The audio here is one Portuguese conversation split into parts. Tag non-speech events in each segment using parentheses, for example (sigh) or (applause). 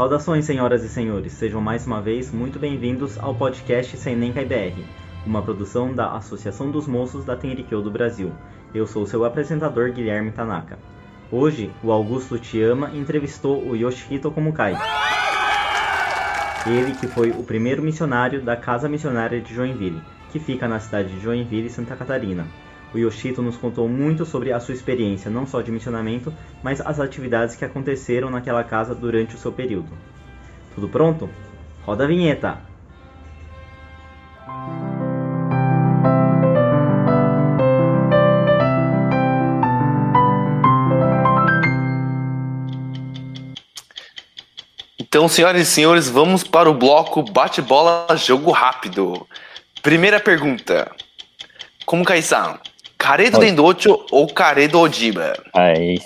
Saudações, senhoras e senhores, sejam mais uma vez muito bem-vindos ao podcast Senenca IBR, uma produção da Associação dos Moços da Tenrikyo do Brasil. Eu sou seu apresentador Guilherme Tanaka. Hoje, o Augusto Tiama entrevistou o Yoshihito Komukai. Ele que foi o primeiro missionário da Casa Missionária de Joinville, que fica na cidade de Joinville, Santa Catarina. O Yoshito nos contou muito sobre a sua experiência, não só de missionamento, mas as atividades que aconteceram naquela casa durante o seu período. Tudo pronto? Roda a vinheta! Então, senhoras e senhores, vamos para o bloco bate-bola jogo rápido. Primeira pergunta. Como Kaisan, Kare do Oi. Dendocho ou Kare do Ojiba? Aí.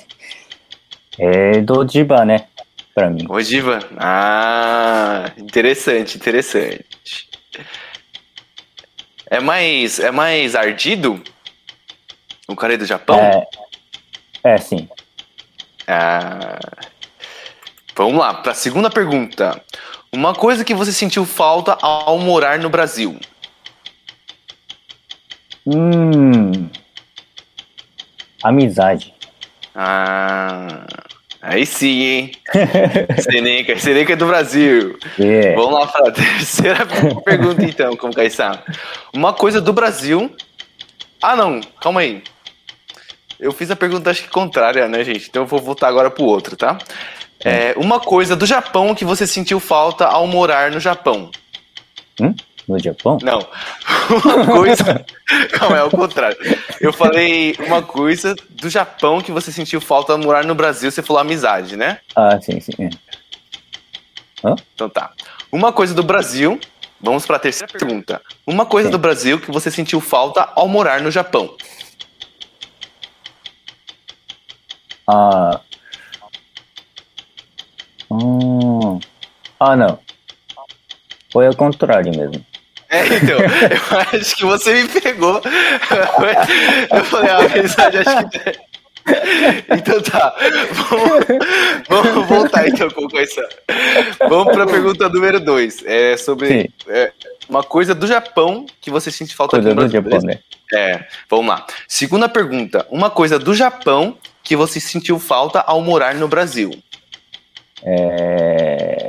É do Diba, né? Pra mim. Ojiba? Ah, interessante, interessante. É mais, é mais ardido? O Kare do Japão? É, é sim. Ah, vamos lá, para a segunda pergunta. Uma coisa que você sentiu falta ao morar no Brasil? Hum. Amizade. Ah, aí sim, hein? (laughs) Seneca, Seneca é do Brasil. É. Vamos lá para a (laughs) terceira pergunta, então, como Caissá. Uma coisa do Brasil. Ah, não, calma aí. Eu fiz a pergunta, acho que contrária, né, gente? Então eu vou voltar agora pro outro, tá? É, uma coisa do Japão que você sentiu falta ao morar no Japão. No Japão? Não. (laughs) Uma coisa. Calma, é o contrário. Eu falei uma coisa do Japão que você sentiu falta ao morar no Brasil. Você falou amizade, né? Ah, sim, sim. é. Então tá. Uma coisa do Brasil. Vamos para a terceira pergunta. Uma coisa Sim. do Brasil que você sentiu falta ao morar no Japão. Ah. Hum. Ah, não. Foi ao contrário mesmo. É, então, eu (laughs) acho que você me pegou. Eu falei, ah, a amizade acho que. (laughs) Então tá, vamos, vamos voltar então com essa. Vamos para a pergunta número 2. É sobre é, uma coisa do Japão que você sente falta aqui Coisa no do Brasil. Japão, né? É, vamos lá. Segunda pergunta. Uma coisa do Japão que você sentiu falta ao morar no Brasil. É.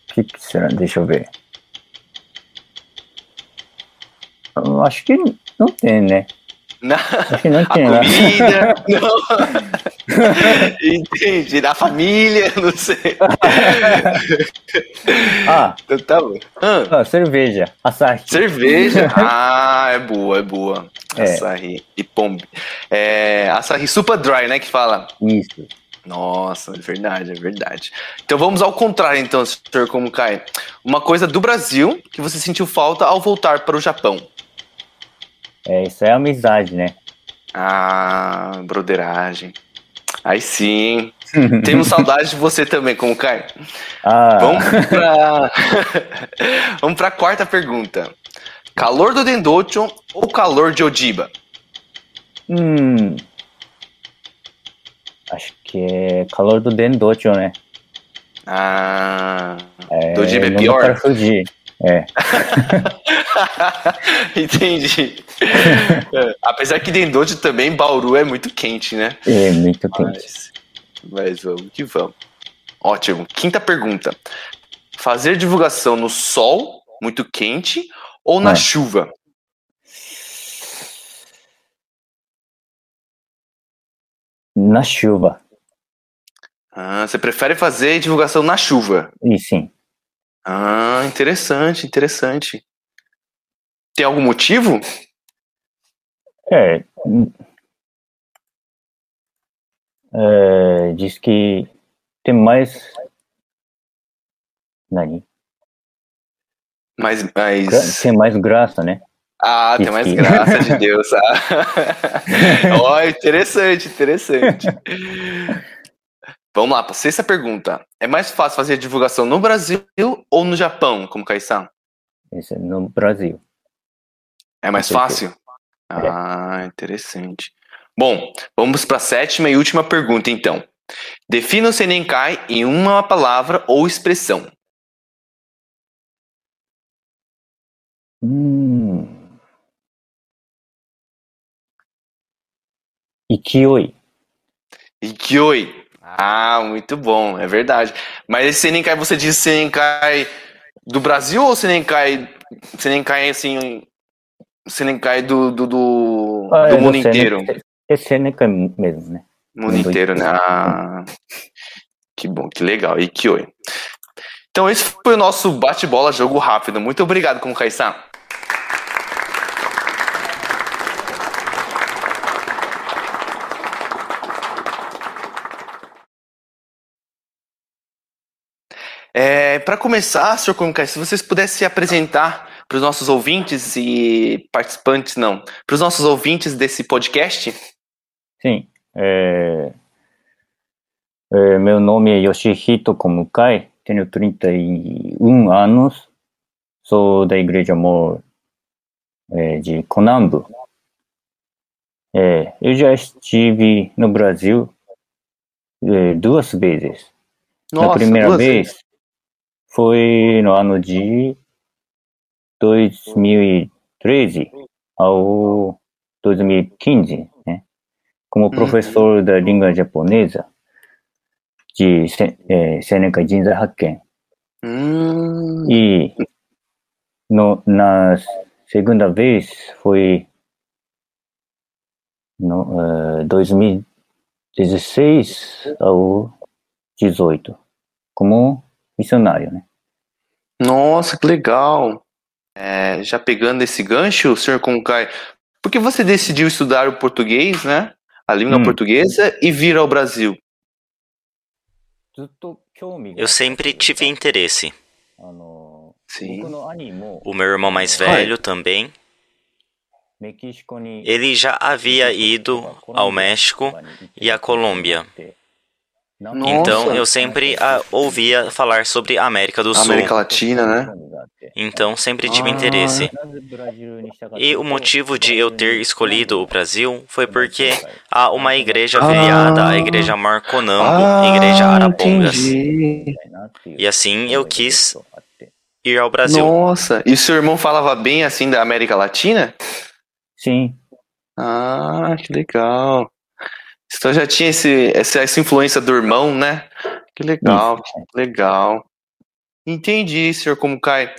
O que, que será? Deixa eu ver. Eu acho que não tem, né? Na, Acho que não (laughs) a tem, né? comida, (laughs) não. Entendi. Da família, (laughs) não sei. Ah, Então tá bom. Ah, ah, cerveja. Açaí. cerveja. Ah, é boa, é boa. É. Açaí e pombe. É, açaí super dry, né, que fala. Isso. Nossa, é verdade, é verdade. Então vamos ao contrário, então, senhor como cai. Uma coisa do Brasil que você sentiu falta ao voltar para o Japão. É, isso é amizade, né? Ah, broderagem. Aí sim. Temos saudade de você também, como cai. Ah, Vamos pra. (laughs) Vamos pra quarta pergunta. Calor do Dendocho ou calor de Ojiba? hum, acho que é calor do Dendocho, né? Ah. É, Do Ojiba é pior? pra fugir. É, (laughs) Entendi. É, Apesar que Dendocho também, Bauru é muito quente, né? é muito quente. Mas, mas vamos que vamos. Ótimo. Quinta pergunta. Fazer divulgação no sol, muito quente, ou na Ah. chuva? Na chuva. Ah, você prefere fazer divulgação na chuva? E sim. Ah, interessante, interessante. Tem algum motivo? É, é, diz que tem mais. Nani? Mais, mais... Tem mais graça, né? Ah, tem mais graça de (laughs) Deus. Ah. (laughs) Ó, interessante, interessante. Vamos lá, para sexta pergunta. É mais fácil fazer divulgação no Brasil ou no Japão, como Kaisan? Isso é no Brasil. É mais fácil? Ah, interessante. Bom, vamos para a sétima e última pergunta, então. Defina o Senenkai em uma palavra ou expressão. う Ikioi. Ikioi. Ah. ah, muito bom, é verdade. Mas esse Senenkai, você diz Senenkai do Brasil ou Senenkai, Senenkai assim, Senenkai do, do, do, ah, do é mundo do inteiro? Esse Senenkai mesmo, né? Mundo, inteiro, né? Ah, que bom, que legal. Ikioi. Então esse foi o nosso bate-bola jogo rápido. Muito obrigado, Como Kaisan. É, para começar, Sr. Konkai, se vocês pudessem se apresentar para os nossos ouvintes e participantes, não, para os nossos ouvintes desse podcast. Sim. É... É, meu nome é Yoshihito Komukai, tenho 31 anos, sou da Igreja Mor é, de Konambu. É, eu já estive no Brasil é, duas vezes. Na primeira vez foi no ano de 2013 ao 2015, né? Como Uhum. professor da língua japonesa de eh, Seneca Jinzai Hakken. Hum, E no, na segunda vez foi no, eh, 2016 ao 18 como missionário, né? Nossa, que legal. É, já pegando esse gancho, Sr. Konkai, por que você decidiu estudar o português, né? A língua Hum. portuguesa e vir ao Brasil? Eu sempre tive interesse. Sim. O meu irmão mais velho também. Ele já havia ido ao México e à Colômbia. Então Nossa. eu sempre ah, ouvia falar sobre a América do Sul. América Latina, né? Então sempre tive Ah. interesse. E o motivo de eu ter escolhido o Brasil foi porque há uma igreja afiliada à Igreja Marconambo, Igreja Arapongas. Ah, entendi. E assim eu quis ir ao Brasil. Nossa, e o seu irmão falava bem assim da América Latina? Sim, Ah, que legal. Então já tinha esse, essa, essa influência do irmão, né? Que legal, que legal. Entendi, senhor Komukai.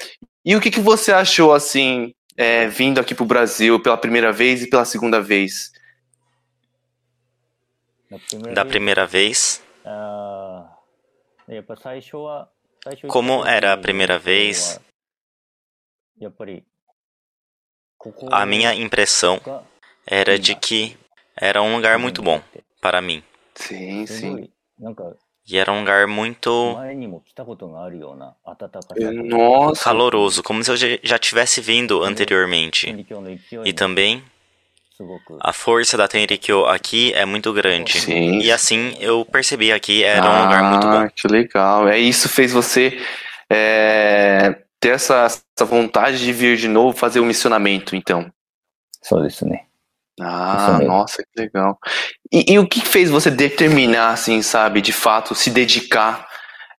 E o que, que você achou, assim, é, vindo aqui pro Brasil pela primeira vez e pela segunda vez? Da primeira vez, Como Como era a primeira vez, a minha impressão era de que era um lugar muito bom para mim. Sim, sim. E era um lugar muito Nossa. caloroso, como se eu já tivesse vindo anteriormente. E também a força da Tenrikyo aqui é muito grande. Sim. E assim eu percebi aqui era ah, um lugar muito ah, bom. Que legal. É isso fez você é, ter essa, essa vontade de vir de novo fazer o um missionamento, então. Só isso, né? Ah, nossa, que legal. E, e, o que fez você determinar, assim, sabe, de fato, se dedicar?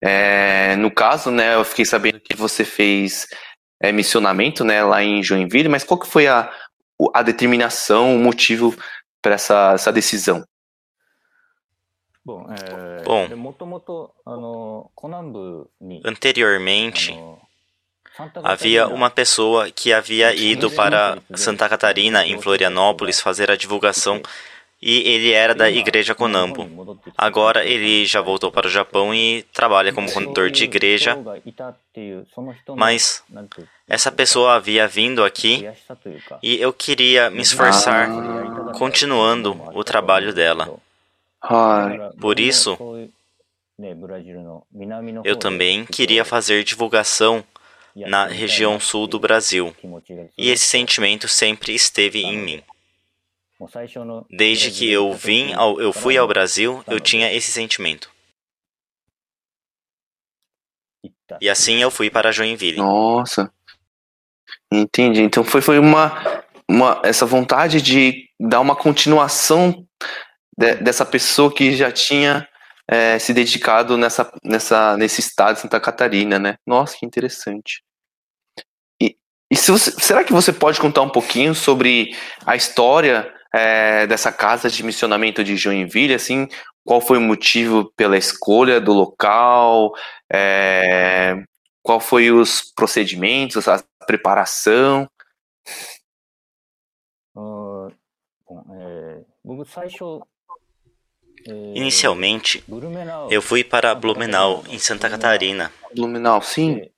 É, no caso, né, eu fiquei sabendo que você fez é, missionamento, né, lá em Joinville, mas qual que foi a, a determinação, o motivo para essa, essa decisão? Bom, é, Bom, anteriormente, havia ナ uma pessoa que havia ido para Santa Catarina, em Florianópolis, fazer a divulgação e ele era da Igreja Konambo. Agora ele já voltou para o Japão e trabalha como condutor de igreja, mas essa pessoa havia vindo aqui e eu queria me esforçar continuando o trabalho dela. Ai, Por isso, Eu também queria fazer divulgação na região sul do Brasil e esse sentimento sempre esteve em mim. Desde que eu vim ao, eu fui ao Brasil, eu tinha esse sentimento. E assim eu fui para Joinville. nossa. Entendi. Então foi, foi uma, uma essa vontade de dar uma continuação de- dessa pessoa que já tinha é, se dedicado nessa, nessa, nesse estado de Santa Catarina, né? Nossa, que interessante. E, e você, será que você pode contar um pouquinho sobre a história é, dessa casa de missionamento de Joinville, assim, qual foi o motivo pela escolha do local, é, qual foi os procedimentos, a preparação? Uh, bom, é, Inicialmente, eu fui para Blumenau, em Santa Catarina. Blumenau, sim.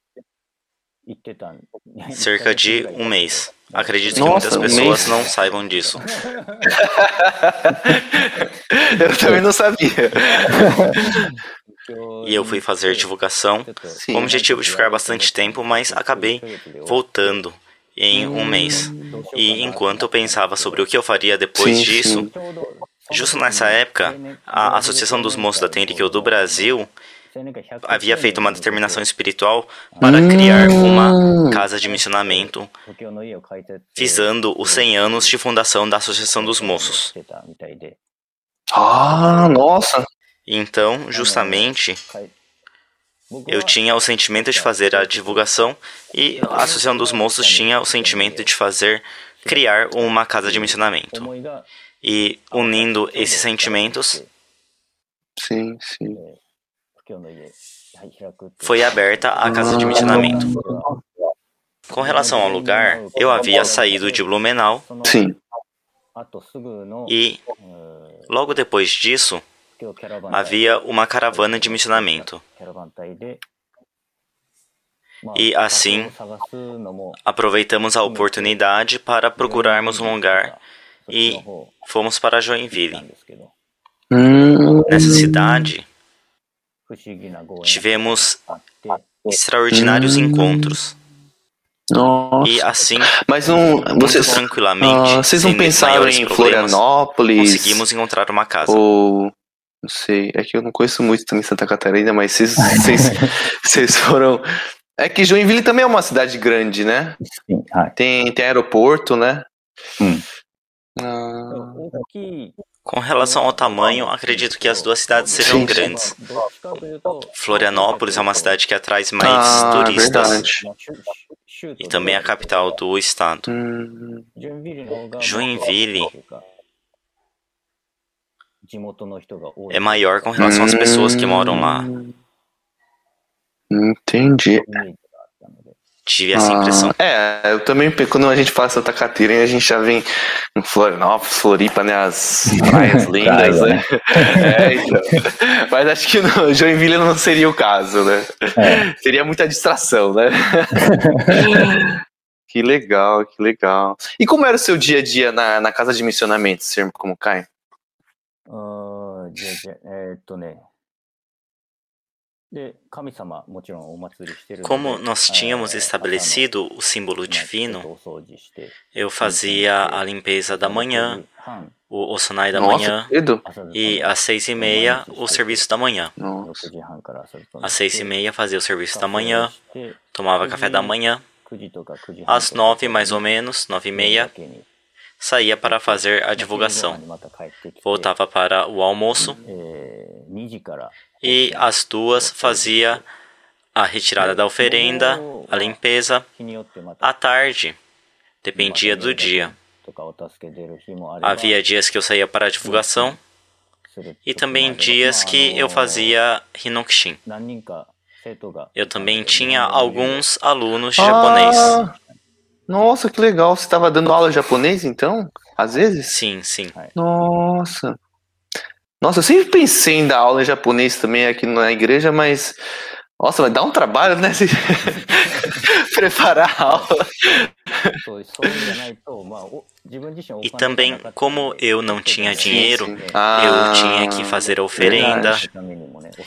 Cerca de um mês. Acredito Nossa, que muitas pessoas um não saibam disso. (laughs) eu também não sabia. E eu fui fazer divulgação Sim. com o objetivo de ficar bastante tempo, mas acabei voltando em um mês. E enquanto eu pensava sobre o que eu faria depois sim, disso, sim. Justo nessa época, a Associação dos Moços da Tenrikyo do Brasil havia feito uma determinação espiritual para criar uma casa de missionamento visando os 100 anos de fundação da Associação dos Moços. Ah, nossa! Então, justamente, eu tinha o sentimento de fazer a divulgação e a Associação dos Moços tinha o sentimento de fazer, criar uma casa de missionamento. E unindo esses sentimentos, sim, sim. foi aberta a casa de missionamento. Com relação ao lugar, eu havia saído de Blumenau. Sim. E logo depois disso, havia uma caravana de missionamento. E assim, aproveitamos a oportunidade para procurarmos um lugar e fomos para Joinville. Nessa cidade, tivemos extraordinários encontros. Nossa. E assim, mas não, vocês, tranquilamente, uh, vocês não pensaram em Florianópolis? Conseguimos encontrar uma casa. Ou não sei, é que eu não conheço muito também Santa Catarina, mas vocês, (laughs) vocês, vocês foram. É que Joinville também é uma cidade grande, né? Sim. Tem, tem aeroporto, né? Hum. Ah. Com relação ao tamanho, acredito que as duas cidades sejam sim, grandes. Florianópolis é uma cidade que atrai mais ah, turistas. Verdade. E também é a capital do estado. Hum. Joinville é maior com relação às pessoas que moram lá. Entendi. Tive essa ah. impressão. É, eu também, quando a gente faz Santa Catarina, a gente já vem em Florianópolis, Floripa, né? As (laughs) praias lindas, né? né? (laughs) é, então. Mas acho que no Joinville não seria o caso, né? É. Seria muita distração, né? (laughs) que legal, que legal. E como era o seu dia a dia na, na casa de missionamento, como cai? Uh, dia a dia, é, tô, né? Como nós tínhamos estabelecido o símbolo divino, eu fazia a limpeza da manhã, o Osanai da manhã, e às seis e meia o serviço da manhã. Às seis e meia fazia o serviço da manhã, tomava café da manhã. Às nove, mais ou menos, nove e meia, saía para fazer a divulgação. Voltava para o almoço e às duas fazia a retirada da oferenda, a limpeza. À tarde, dependia do dia. Havia dias que eu saía para a divulgação e também dias que eu fazia Hinokshin. Eu também tinha alguns alunos de japonês. Nossa, que legal. Você estava dando aula japonês, então? Às vezes? Sim, sim. Nossa. Nossa, eu sempre pensei em dar aula japonês também aqui na igreja, mas. Nossa, vai dar um trabalho, né? (laughs) Preparar a aula. E também, como eu não tinha dinheiro, sim, sim. Ah, eu tinha que fazer a oferenda. verdade.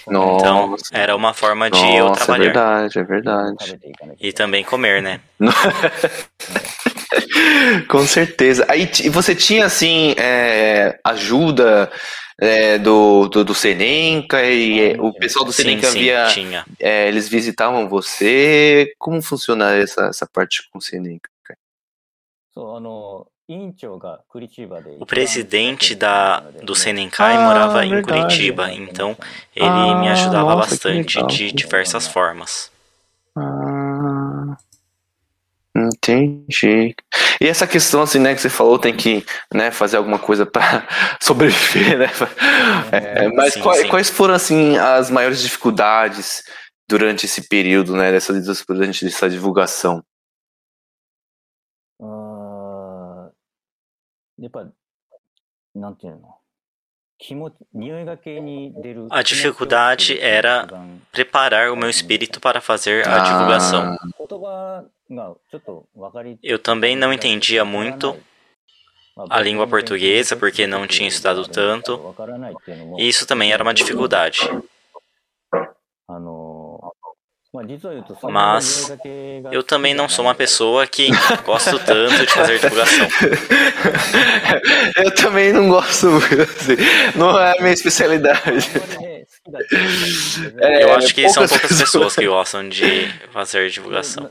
Então, Nossa. era uma forma de eu Nossa, é trabalhar. verdade, é verdade. E também comer, né? (laughs) Com certeza. Aí você tinha assim é, ajuda é, do, do, do Senenca e é, o pessoal do Senenca sim, via. Sim, é, eles visitavam você. Como funciona essa, essa parte com o Senenca? O presidente da, do Senenca ah, morava em ah, verdade. Curitiba, né? então ele ah, me ajudava nossa, bastante de diversas né? formas. Ah. entendi. E essa questão assim, né, que você falou, tem que, né, fazer alguma coisa para (laughs) sobreviver, né? É, mas Sim, quais, sim. quais foram assim as maiores dificuldades durante esse período, né, dessa durante essa divulgação? あーやっぱ、なんていうの A dificuldade era preparar o meu espírito para fazer a divulgação. Eu também não entendia muito a língua portuguesa porque não tinha estudado tanto, e isso também era uma dificuldade. Mas eu também não sou uma pessoa que gosto tanto de fazer divulgação. (laughs) eu também não gosto assim, Não é a minha especialidade. É, eu acho que são poucas pessoas que gostam de fazer divulgação.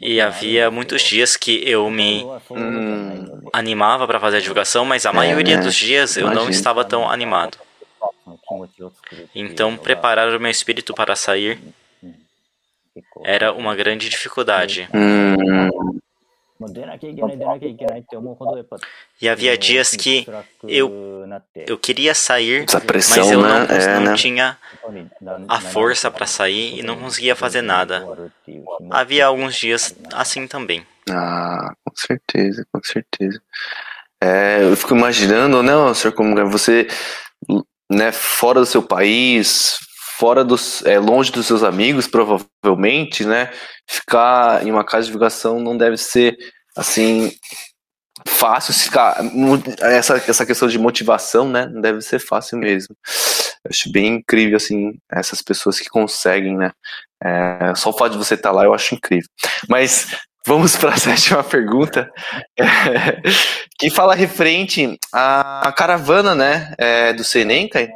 E havia muitos dias que eu me hum. animava para fazer a divulgação, mas a maioria é, né? dos dias eu não estava tão animado. Então, preparar o meu espírito para sair era uma grande dificuldade. Hum. E havia dias que eu, eu queria sair, pressão, mas eu não, né? É, não, né? tinha a força para sair e não conseguia fazer nada. Havia alguns dias assim também. Ah, com certeza, com certeza. É, eu fico imaginando, né, senhor, como é você né, fora do seu país, fora dos, é, longe dos seus amigos, provavelmente, né, ficar em uma casa de divulgação não deve ser, assim, fácil ficar, essa, essa questão de motivação, né, não deve ser fácil mesmo. Eu acho bem incrível, assim, essas pessoas que conseguem, né, é, só o fato de você estar lá eu acho incrível. Mas Vamos para a (laughs) sétima pergunta, é, que fala referente à caravana, né, é, do Senenkai,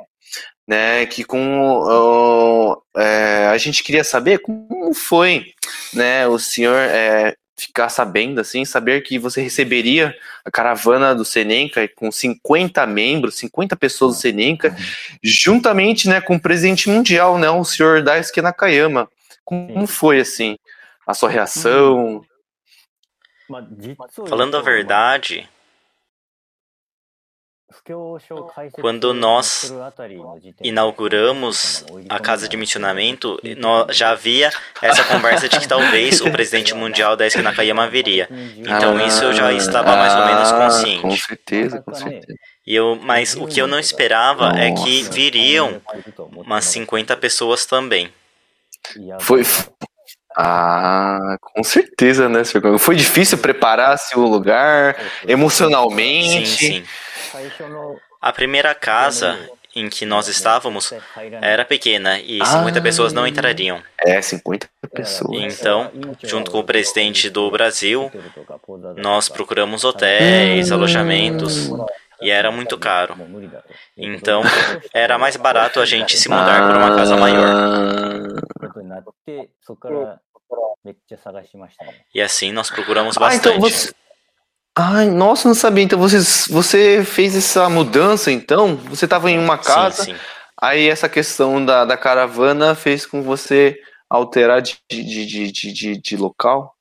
né, que com é, a gente queria saber como foi, né, o senhor é, ficar sabendo, assim, saber que você receberia a caravana do Senenkai com 50 membros, 50 pessoas do Senenkai, juntamente, né, com o presidente mundial, né, o senhor Daisuke Nakayama. Como foi, assim, a sua reação? Falando a verdade, quando nós inauguramos a casa de missionamento, já havia essa conversa de que talvez o presidente mundial da Nakayama viria. Então isso eu já estava mais ou menos Ah, consciente. Com certeza, com certeza. E eu, mas o que eu não esperava é que viriam umas 50 pessoas também. Foi. Ah, com certeza, né, senhor? Foi difícil preparar-se o lugar emocionalmente. Sim, sim. A primeira casa em que nós estávamos era pequena e 50 Ah. pessoas não entrariam. É, 50 pessoas. Então, junto com o presidente do Brasil, nós procuramos hotéis, alojamentos e era muito caro. Então, era mais barato a gente se mudar para uma casa maior. Ah, E assim nós procuramos Ah, então bastante. você. Ai, nossa, não sabia. Então você, você fez essa mudança, então? Você estava em uma casa, Sim, sim. aí essa questão da, da caravana fez com você alterar de, de, de, de, de, de local?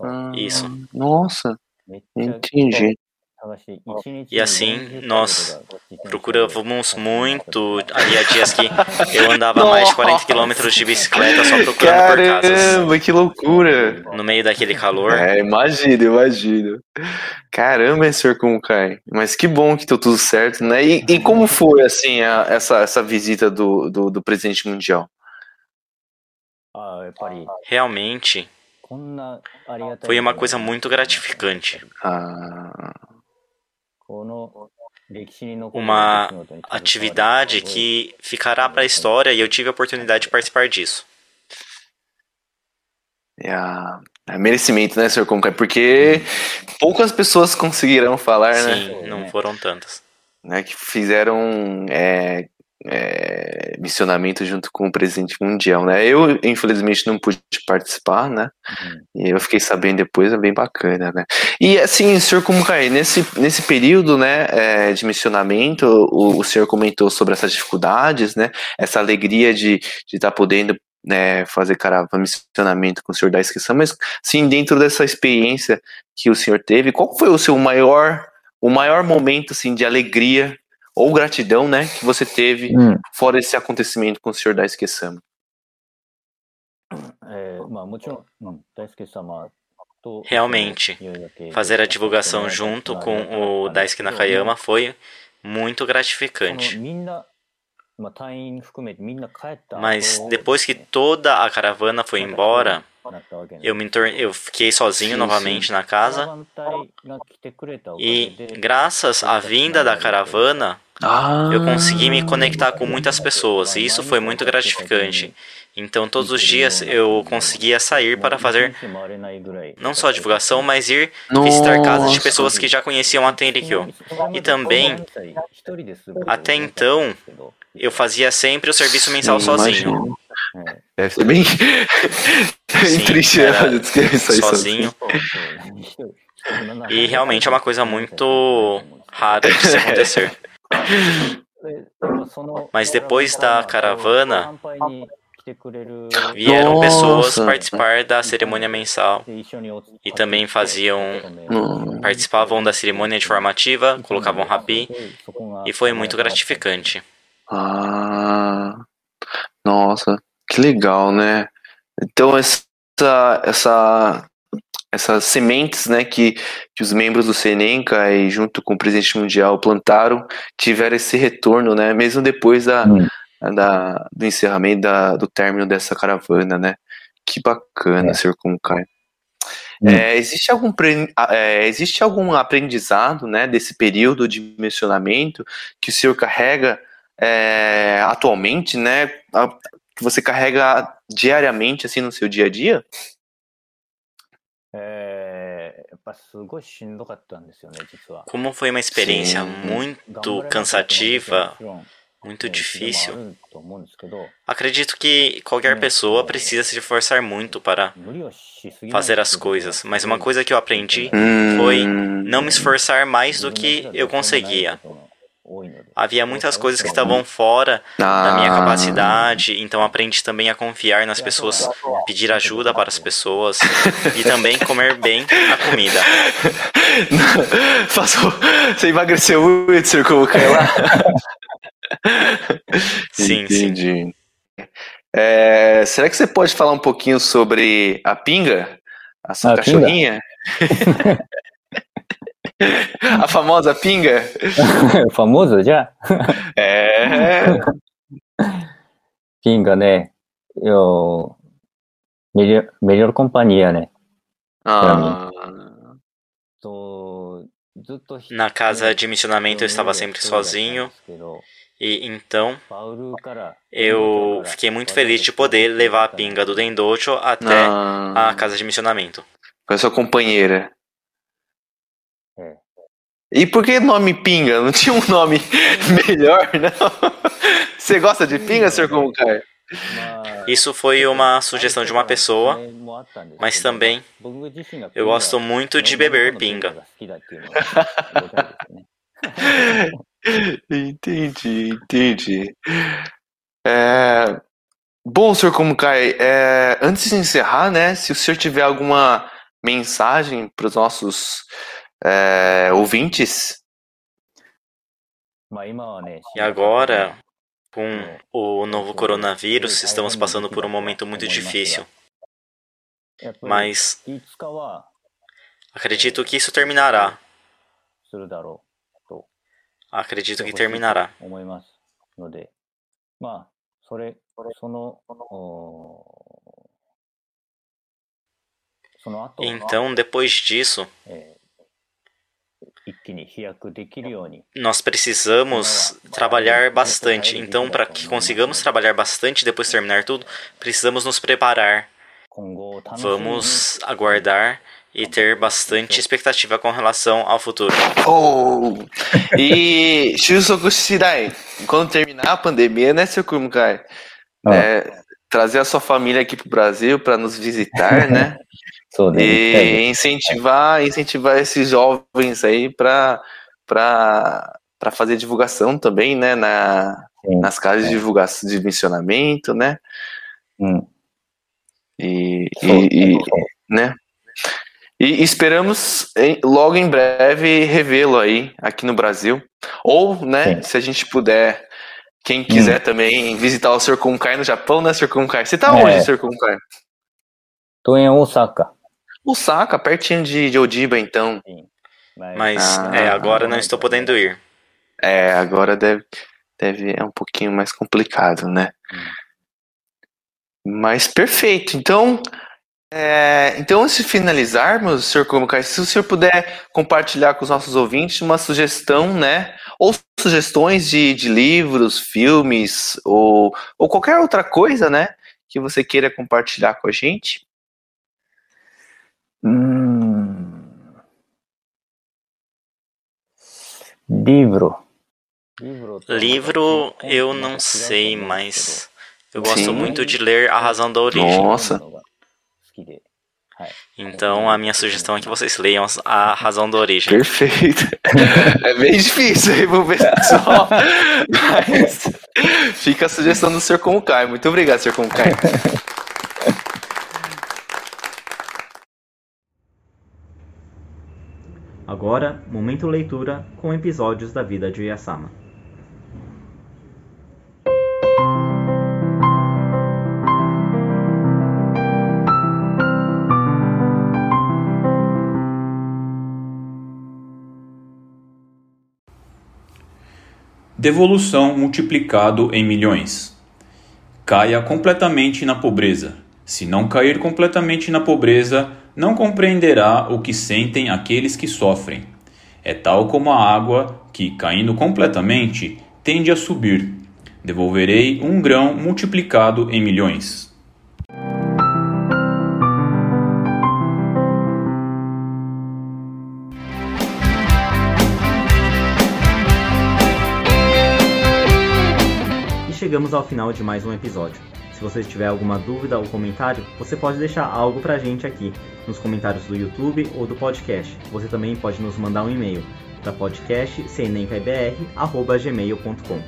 Ah, Isso. Nossa, entendi. E assim, nós Procurávamos muito. Havia dias que eu andava mais de 40 km de bicicleta só procurando por casas. Caramba, que loucura! No meio daquele calor. É, imagino, imagino. Caramba, senhor Kunkai. Mas que bom que deu tudo certo, né? E, e como foi, assim, a- essa, essa visita do, do, do presidente mundial? Realmente foi uma coisa muito gratificante. Ah, Uma atividade que ficará para a história e eu tive a oportunidade de participar disso. é, a- é merecimento, né, senhor Kunkai? Porque poucas pessoas conseguirão falar, né? Sim, não foram tantas. né? Que fizeram é, é, missionamento junto com o presidente mundial, né? Eu, infelizmente, não pude participar, né? Uhum. E eu fiquei sabendo depois, é bem bacana, né? E assim, senhor Kumukai, nesse, nesse período, né, é, de missionamento, o, o senhor comentou sobre essas dificuldades, né? Essa alegria de estar tá podendo né, fazer caravana, missionamento com o senhor da inscrição, mas sim, dentro dessa experiência que o senhor teve, qual foi o seu maior, o maior momento, assim, de alegria ou gratidão, né, que você teve hum. fora esse acontecimento com o senhor Daisuke Sama? É, Realmente, fazer a divulgação junto com o Daisuke Nakayama foi muito gratificante. Mas depois que toda a caravana foi embora, eu me torne... eu fiquei sozinho novamente na casa. E graças à vinda da caravana, ah. eu consegui me conectar com muitas pessoas. E isso foi muito gratificante. Então, todos os dias eu conseguia sair para fazer não só divulgação, mas ir visitar casas de pessoas que já conheciam a Tenrikyo. E também, até então, eu fazia sempre o serviço mensal Sim, sozinho. Deve ser bem, (laughs) bem triste né, isso aí sozinho. E realmente é uma coisa muito rara de se acontecer. Mas depois da caravana, Vieram Nossa. pessoas participar da cerimônia mensal e também faziam, participavam da cerimônia de formativa, colocavam rabi e foi muito gratificante. Ah, nossa, que legal, né? Então essa essa essas sementes, né, que, que os membros do Senenca e junto com o presidente mundial plantaram tiveram esse retorno, né, mesmo depois da, hum da, do encerramento da, do término dessa caravana, né? Que bacana, é. Sr. Kunkai. Hum. É, existe, algum, é, existe algum aprendizado né, desse período de mencionamento que o senhor carrega é, atualmente, né? Que você carrega diariamente assim no seu dia a dia? É, Como foi uma experiência Sim. muito cansativa, muito difícil. Acredito que qualquer pessoa precisa se esforçar muito para fazer as coisas, mas uma coisa que eu aprendi foi não me esforçar mais do que eu conseguia. Havia muitas coisas que estavam fora da minha capacidade, então aprendi também a confiar nas pessoas, pedir ajuda para as pessoas e também comer bem a comida. (laughs) Você emagreceu muito, Sr. Lá? (laughs) sim, Entendi. sim. É, será que você pode falar um pouquinho sobre a pinga? A sua a cachorrinha? (laughs) a famosa pinga? (laughs) famosa já? É. Pinga, né? Eu. Melhor, melhor companhia, né? Ah. Na casa de missionamento eu estava sempre sozinho. E então eu fiquei muito feliz de poder levar a pinga do Dendocho até ah. a casa de missionamento. Com a sua companheira. E por que nome pinga? Não tinha um nome (laughs) melhor, não? Você gosta de pinga, Sr. Komukai? Isso foi uma sugestão de uma pessoa, mas também eu gosto muito de beber pinga. (laughs) Entendi, entendi. É... Bom, senhor Komukai, é... antes de encerrar, né, se o senhor tiver alguma mensagem para os nossos é... ouvintes. E agora, com o novo coronavírus, estamos passando por um momento muito difícil. Mas acredito que isso terminará. Acredito que terminará. Então, depois disso, nós precisamos trabalhar bastante. Então, para que consigamos trabalhar bastante depois de terminar tudo, precisamos nos preparar. Vamos aguardar e ter bastante expectativa com relação ao futuro. Oh! E Shusoku Shirai, quando terminar a pandemia, né, seu Kurumukai? Ah. É, trazer a sua família aqui pro Brasil para nos visitar, né? (laughs) e incentivar, incentivar esses jovens aí para para fazer divulgação também, né, na, nas casas de divulgação de missionamento, né? Hum. E, e, e, né? E esperamos em, logo em breve revê-lo aí aqui no Brasil. Ou, né, Sim. se a gente puder, quem quiser hum. também visitar o Sr. Kunkai no Japão, né, Sr. Kunkai? Você tá é. onde, Sr. Kunkai? Tô em Osaka. Osaka, pertinho de, de Odiba, então. Sim. Mas, Mas ah, é, agora não estou podendo ir. É, agora deve, deve é um pouquinho mais complicado, né? Hum. Mas perfeito. Então, é, então, se finalizarmos, Sr. Kumukai, se o senhor puder compartilhar com os nossos ouvintes uma sugestão, né? Ou sugestões de, de livros, filmes, ou, ou qualquer outra coisa, né? Que você queira compartilhar com a gente. Hum... Livro. Livro eu não sei, mas eu gosto Sim. muito de ler A Razão da Origem. Nossa. Então a minha sugestão é que vocês leiam a razão da origem. Perfeito. (laughs) É bem difícil aí pro pessoal. Mas fica a sugestão do Sr. Conkai. Muito obrigado, Sr. Conkai. (laughs) Agora, momento leitura com episódios da vida de Yasama. Devolução multiplicado em milhões. Caia completamente na pobreza. Se não cair completamente na pobreza, não compreenderá o que sentem aqueles que sofrem. É tal como a água que, caindo completamente, tende a subir. Devolverei um grão multiplicado em milhões. chegamos ao final de mais um episódio. Se você tiver alguma dúvida ou comentário, você pode deixar algo pra gente aqui nos comentários do YouTube ou do podcast. Você também pode nos mandar um e-mail para podcastcnempaibr@gmail.com.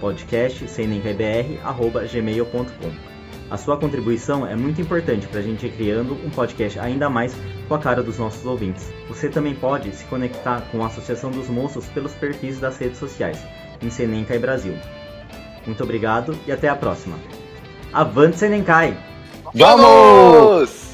podcastcnempaibr@gmail.com. A sua contribuição é muito importante para a gente ir criando um podcast ainda mais com a cara dos nossos ouvintes. Você também pode se conectar com a Associação dos Moços pelos perfis das redes sociais, em Senencai Brasil. Muito obrigado e até a próxima. Avante Senenkai! Vamos!